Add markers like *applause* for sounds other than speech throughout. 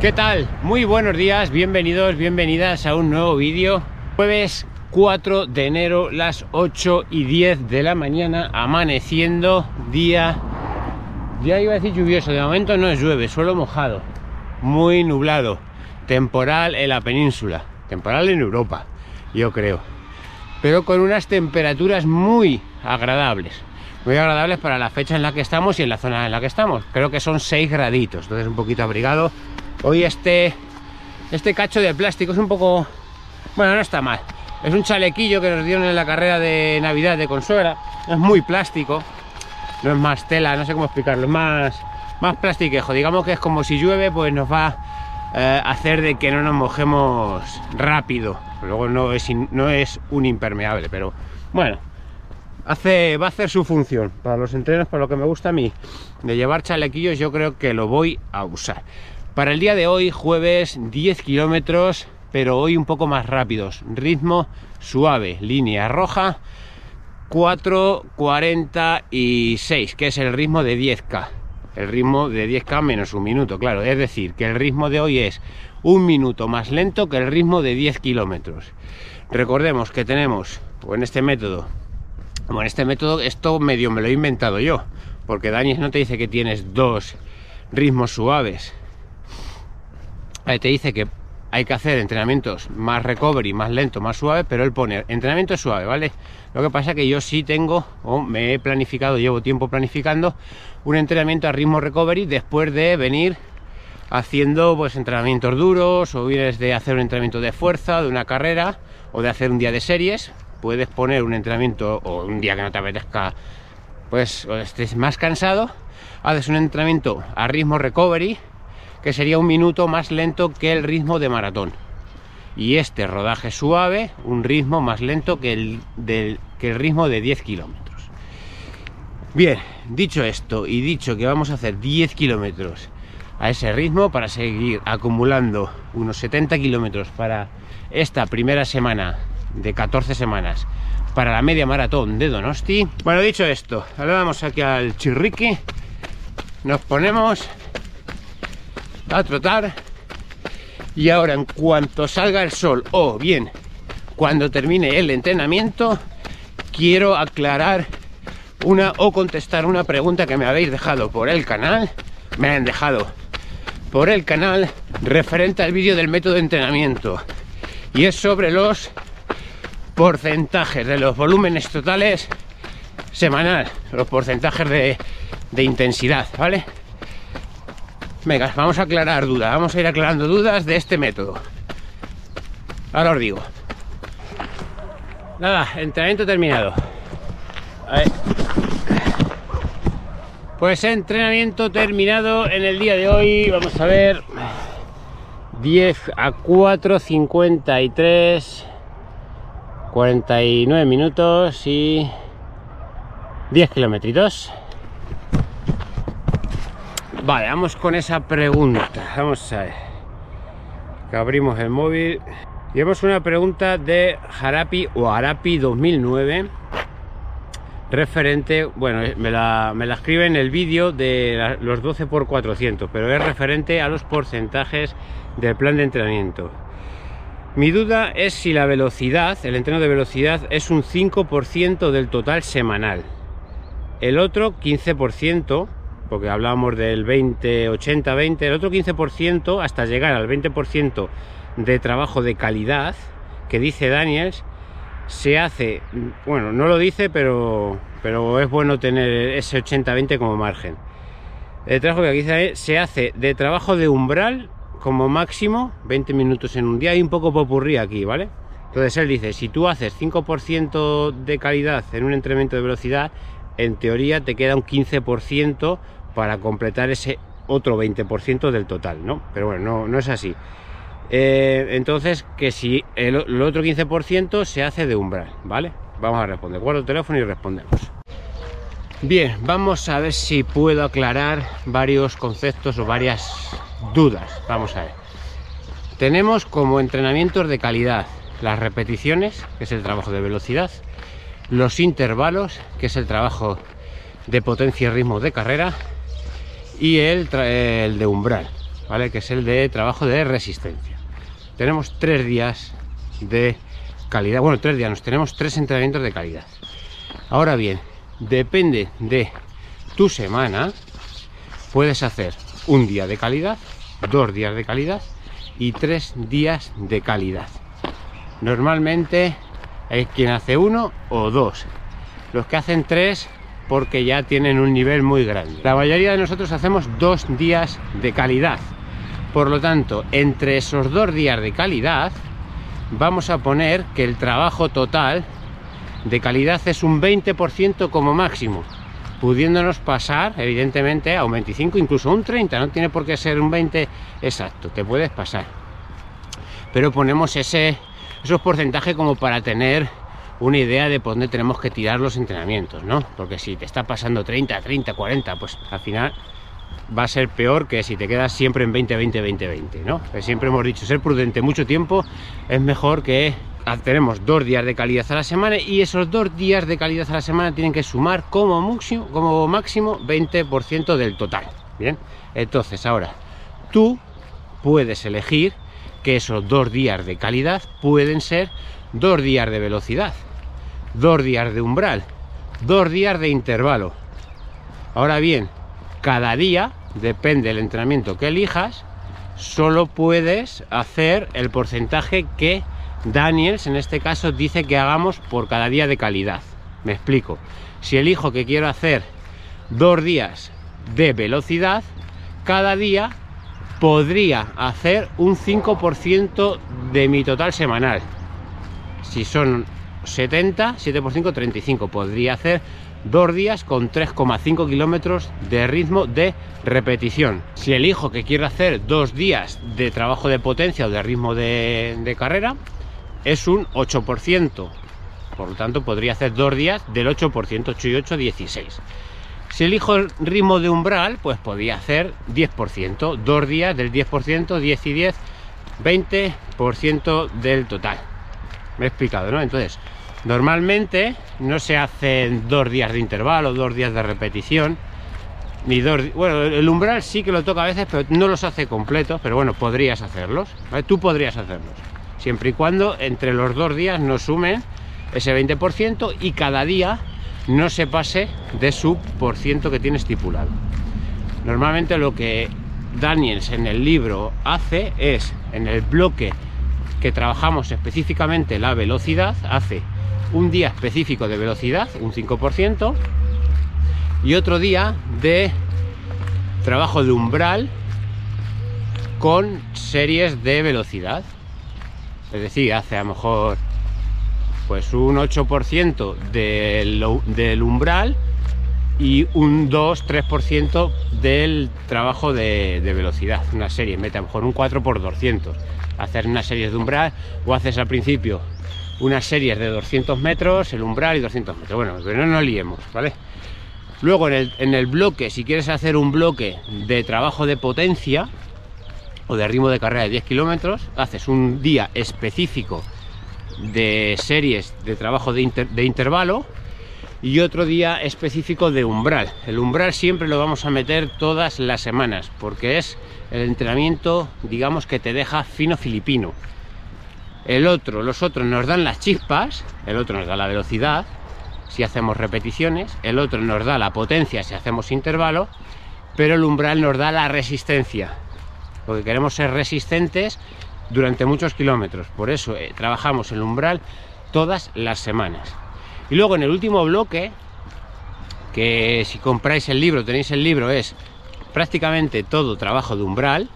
¿Qué tal? Muy buenos días, bienvenidos, bienvenidas a un nuevo vídeo. Jueves 4 de enero, las 8 y 10 de la mañana, amaneciendo, día, ya iba a decir lluvioso, de momento no es llueve, suelo mojado, muy nublado, temporal en la península, temporal en Europa, yo creo, pero con unas temperaturas muy agradables, muy agradables para la fecha en la que estamos y en la zona en la que estamos. Creo que son 6 graditos, entonces un poquito abrigado. Hoy este, este cacho de plástico es un poco... Bueno, no está mal. Es un chalequillo que nos dieron en la carrera de Navidad de Consuela. Es muy plástico. No es más tela, no sé cómo explicarlo. Es más, más plastiquejo. Digamos que es como si llueve, pues nos va eh, a hacer de que no nos mojemos rápido. Luego no es, no es un impermeable, pero bueno, hace, va a hacer su función para los entrenos, para lo que me gusta a mí de llevar chalequillos, yo creo que lo voy a usar. Para el día de hoy, jueves, 10 kilómetros, pero hoy un poco más rápidos. Ritmo suave, línea roja, 4.46, que es el ritmo de 10K. El ritmo de 10K menos un minuto, claro. Es decir, que el ritmo de hoy es un minuto más lento que el ritmo de 10 kilómetros. Recordemos que tenemos, o en este método, bueno, este método, esto medio me lo he inventado yo, porque Daniel no te dice que tienes dos ritmos suaves, te dice que hay que hacer entrenamientos más recovery, más lento, más suave, pero él pone entrenamiento suave, ¿vale? Lo que pasa es que yo sí tengo, o me he planificado, llevo tiempo planificando, un entrenamiento a ritmo recovery después de venir haciendo pues entrenamientos duros, o vienes de hacer un entrenamiento de fuerza, de una carrera, o de hacer un día de series, puedes poner un entrenamiento, o un día que no te apetezca, pues o estés más cansado, haces un entrenamiento a ritmo recovery, que sería un minuto más lento que el ritmo de maratón. Y este rodaje suave, un ritmo más lento que el, del, que el ritmo de 10 kilómetros. Bien, dicho esto y dicho que vamos a hacer 10 kilómetros a ese ritmo para seguir acumulando unos 70 kilómetros para esta primera semana de 14 semanas para la media maratón de Donosti. Bueno, dicho esto, ahora vamos aquí al chirriqui, nos ponemos a trotar. Y ahora en cuanto salga el sol o bien cuando termine el entrenamiento quiero aclarar una o contestar una pregunta que me habéis dejado por el canal. Me han dejado por el canal referente al vídeo del método de entrenamiento. Y es sobre los porcentajes de los volúmenes totales semanal los porcentajes de, de intensidad vale Venga, vamos a aclarar dudas, vamos a ir aclarando dudas de este método. Ahora os digo. Nada, entrenamiento terminado. Pues entrenamiento terminado en el día de hoy. Vamos a ver. 10 a 4, 53, 49 minutos y 10 kilómetros. Vale, vamos con esa pregunta. Vamos a ver. Que abrimos el móvil. Llevamos una pregunta de Harapi o Harapi 2009. Referente, bueno, me la, me la escribe en el vídeo de los 12 por 400, pero es referente a los porcentajes del plan de entrenamiento. Mi duda es si la velocidad, el entreno de velocidad, es un 5% del total semanal. El otro 15% porque hablábamos del 20, 80, 20, el otro 15% hasta llegar al 20% de trabajo de calidad que dice Daniels se hace, bueno, no lo dice, pero, pero es bueno tener ese 80-20 como margen. El trabajo que aquí se hace de trabajo de umbral como máximo 20 minutos en un día y un poco popurrí aquí, ¿vale? Entonces él dice, si tú haces 5% de calidad en un entrenamiento de velocidad, en teoría te queda un 15% para completar ese otro 20% del total, ¿no? Pero bueno, no, es así. Eh, entonces, que si el, otro 15% se hace de umbral, ¿vale? Vamos a responder. Guardo el teléfono y respondemos. Bien, vamos a ver si puedo aclarar varios conceptos o varias dudas. Vamos a ver. Tenemos como entrenamientos de calidad las repeticiones, que es el trabajo de velocidad, los intervalos, que es el trabajo de potencia y ritmo de carrera, y el, el de umbral, ¿vale? Que es el de trabajo de resistencia. Tenemos tres días de calidad. Bueno, tres días, nos tenemos tres entrenamientos de calidad. Ahora bien, depende de tu semana, puedes hacer un día de calidad, dos días de calidad y tres días de calidad. Normalmente hay quien hace uno o dos. Los que hacen tres porque ya tienen un nivel muy grande. La mayoría de nosotros hacemos dos días de calidad. Por lo tanto, entre esos dos días de calidad, vamos a poner que el trabajo total de calidad es un 20% como máximo, pudiéndonos pasar, evidentemente, a un 25, incluso un 30, no tiene por qué ser un 20 exacto, te puedes pasar. Pero ponemos ese, esos porcentajes como para tener una idea de por dónde tenemos que tirar los entrenamientos, ¿no? Porque si te está pasando 30, 30, 40, pues al final va a ser peor que si te quedas siempre en 20, 20, 20, 20, ¿no? Que siempre hemos dicho, ser prudente mucho tiempo es mejor que tenemos dos días de calidad a la semana y esos dos días de calidad a la semana tienen que sumar como máximo, como máximo 20% del total, ¿bien? Entonces ahora, tú puedes elegir que esos dos días de calidad pueden ser dos días de velocidad, dos días de umbral, dos días de intervalo. Ahora bien, cada día, depende del entrenamiento que elijas, solo puedes hacer el porcentaje que Daniels en este caso dice que hagamos por cada día de calidad. Me explico. Si elijo que quiero hacer dos días de velocidad, cada día podría hacer un 5% de mi total semanal. Si son 70, 7 por 5, 35. Podría hacer dos días con 3,5 kilómetros de ritmo de repetición. Si elijo que quiero hacer dos días de trabajo de potencia o de ritmo de, carrera, es un 8%. Por lo tanto, podría hacer dos días del 8%, 8 y 8, 16. Si elijo el ritmo de umbral, pues podría hacer 10%, dos días del 10%, 10 y 10, 20% del total. Me he explicado, ¿no? Entonces, Normalmente no se hacen dos días de intervalo, dos días de repetición, ni dos... Bueno, el umbral sí que lo toca a veces, pero no los hace completos, pero bueno, podrías hacerlos, Tú podrías hacerlos, siempre y cuando entre los dos días no sumen ese 20% y cada día no se pase de su por ciento que tiene estipulado. Normalmente lo que Daniels en el libro hace es, en el bloque que trabajamos específicamente la velocidad, hace un día específico de velocidad, un 5%, y otro día de trabajo de umbral con series de velocidad. Es decir, hace a lo mejor pues un 8% del, del umbral y un 2-3% del trabajo de, velocidad, una serie, mete a lo mejor un 4 por 200 hacer una serie de umbral o haces al principio unas series de 200 metros, el umbral y 200 metros. Bueno, pero no nos liemos, ¿vale? Luego en el, en el bloque, si quieres hacer un bloque de trabajo de potencia o de ritmo de carrera de 10 kilómetros, haces un día específico de series de trabajo de, de intervalo y otro día específico de umbral. El umbral siempre lo vamos a meter todas las semanas porque es el entrenamiento, digamos, que te deja fino filipino el otro, los otros nos dan las chispas, el otro nos da la velocidad si hacemos repeticiones, el otro nos da la potencia si hacemos intervalo, pero el umbral nos da la resistencia, porque queremos ser resistentes durante muchos kilómetros, por eso eh, trabajamos el umbral todas las semanas. Y luego en el último bloque, que si compráis el libro, tenéis el libro, es prácticamente todo trabajo de umbral,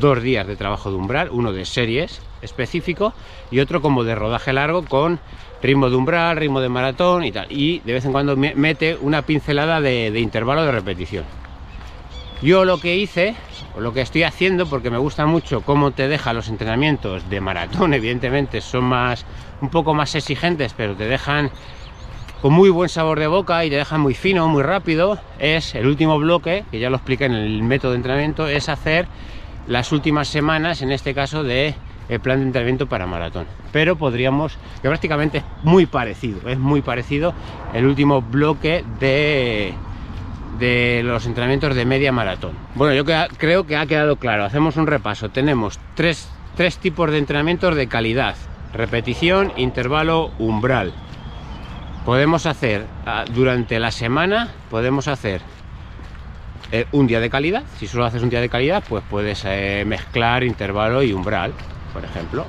dos días de trabajo de umbral, uno de series específico y otro como de rodaje largo con ritmo de umbral, ritmo de maratón y tal. Y de vez en cuando mete una pincelada de, intervalo de repetición. Yo lo que hice, o lo que estoy haciendo, porque me gusta mucho cómo te deja los entrenamientos de maratón, *laughs* evidentemente son más un poco más exigentes, pero te dejan con muy buen sabor de boca y te dejan muy fino, muy rápido, es el último bloque, que ya lo expliqué en el método de entrenamiento, es hacer las últimas semanas, en este caso, de el plan de entrenamiento para maratón. Pero podríamos, que prácticamente es muy parecido, es muy parecido el último bloque de, de los entrenamientos de media maratón. Bueno, yo creo que ha quedado claro. Hacemos un repaso. Tenemos tres, tres tipos de entrenamientos de calidad. Repetición, intervalo, umbral. Podemos hacer ah, durante la semana, podemos hacer eh, un día de calidad. Si solo haces un día de calidad, pues puedes eh, mezclar intervalo y umbral, por ejemplo.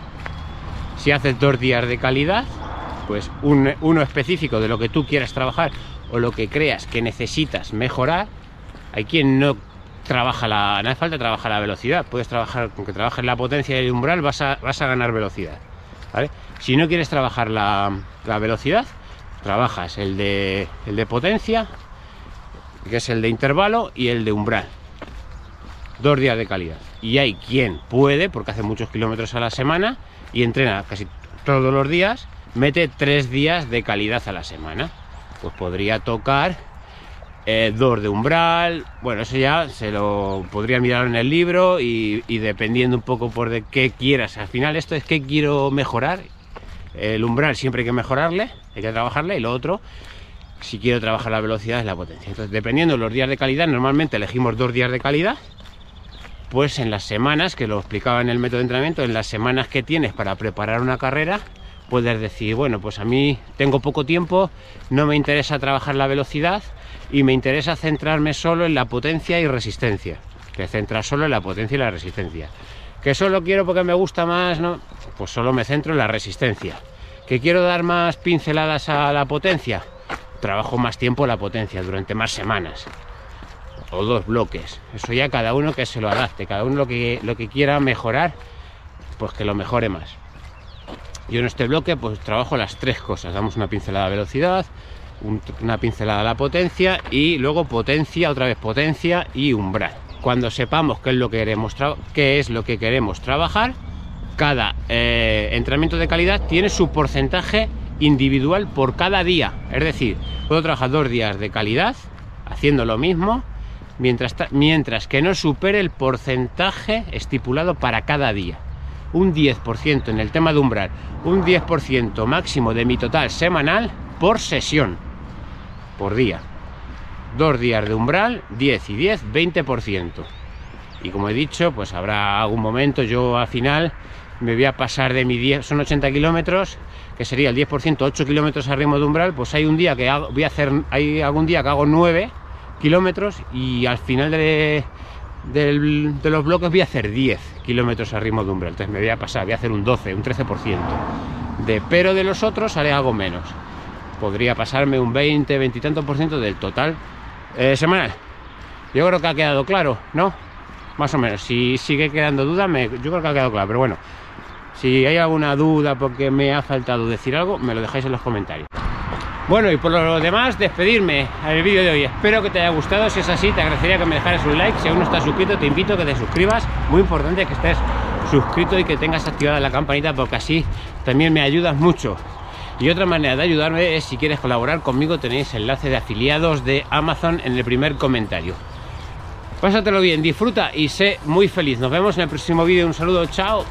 Si haces dos días de calidad, pues uno específico de lo que tú quieras trabajar o lo que creas que necesitas mejorar, hay quien no trabaja la. No hace trabajar la velocidad, puedes trabajar, con que trabajes la potencia y el umbral vas a, vas a ganar velocidad. Si no quieres trabajar la, velocidad, trabajas el de, el de potencia, que es el de intervalo, y el de umbral. Dos días de calidad. Y hay quien puede, porque hace muchos kilómetros a la semana y entrena casi todos los días, mete tres días de calidad a la semana. Pues podría tocar eh, dos de umbral, bueno, eso ya se lo podría mirar en el libro y, dependiendo un poco por de qué quieras. Al final esto es que quiero mejorar. El umbral siempre hay que mejorarle, hay que trabajarle y lo otro, si quiero trabajar la velocidad es la potencia. Entonces, dependiendo de los días de calidad, normalmente elegimos dos días de calidad, pues en las semanas, que lo explicaba en el método de entrenamiento, en las semanas que tienes para preparar una carrera, puedes decir, bueno, pues a mí tengo poco tiempo, no me interesa trabajar la velocidad y me interesa centrarme solo en la potencia y resistencia. Te centras solo en la potencia y la resistencia. Que solo quiero porque me gusta más, ¿no? Pues solo me centro en la resistencia. Que quiero dar más pinceladas a la potencia, trabajo más tiempo la potencia durante más semanas o dos bloques. Eso ya cada uno que se lo adapte, cada uno lo que, lo que quiera mejorar, pues que lo mejore más. Yo en este bloque pues trabajo las tres cosas. Damos una pincelada a velocidad, una pincelada a la potencia y luego potencia, otra vez potencia y umbral. Cuando sepamos qué es lo que queremos, qué es lo que queremos trabajar, cada eh, entrenamiento de calidad tiene su porcentaje individual por cada día. Es decir, puedo trabajar dos días de calidad haciendo lo mismo mientras, mientras que no supere el porcentaje estipulado para cada día un 10% en el tema de umbral, un 10% máximo de mi total semanal por sesión, por día. Dos días de umbral, 10 y 10, 20%. Y como he dicho, pues habrá algún momento, yo al final me voy a pasar de mi 10, son 80 kilómetros, que sería el 10%, 8 kilómetros al ritmo de umbral, pues hay un día que voy a hacer, hay algún día que hago 9 kilómetros y al final de, de los bloques voy a hacer 10 kilómetros a ritmo de umbral. Entonces me voy a pasar, voy a hacer un 12, un 13%. De, pero de los otros haré algo menos. Podría pasarme un 20, 20 y tanto por ciento del total eh, semanal. Yo creo que ha quedado claro, ¿no? Más o menos. Si sigue quedando duda, me, yo creo que ha quedado claro. Pero bueno, si hay alguna duda porque me ha faltado decir algo, me lo dejáis en los comentarios. Bueno, y por lo demás, despedirme al vídeo de hoy. Espero que te haya gustado. Si es así, te agradecería que me dejaras un like. Si aún no estás suscrito, te invito a que te suscribas. Muy importante que estés suscrito y que tengas activada la campanita porque así también me ayudas mucho. Y otra manera de ayudarme es si quieres colaborar conmigo, tenéis enlace de afiliados de Amazon en el primer comentario. Pásatelo bien, disfruta y sé muy feliz. Nos vemos en el próximo vídeo. Un saludo, chao.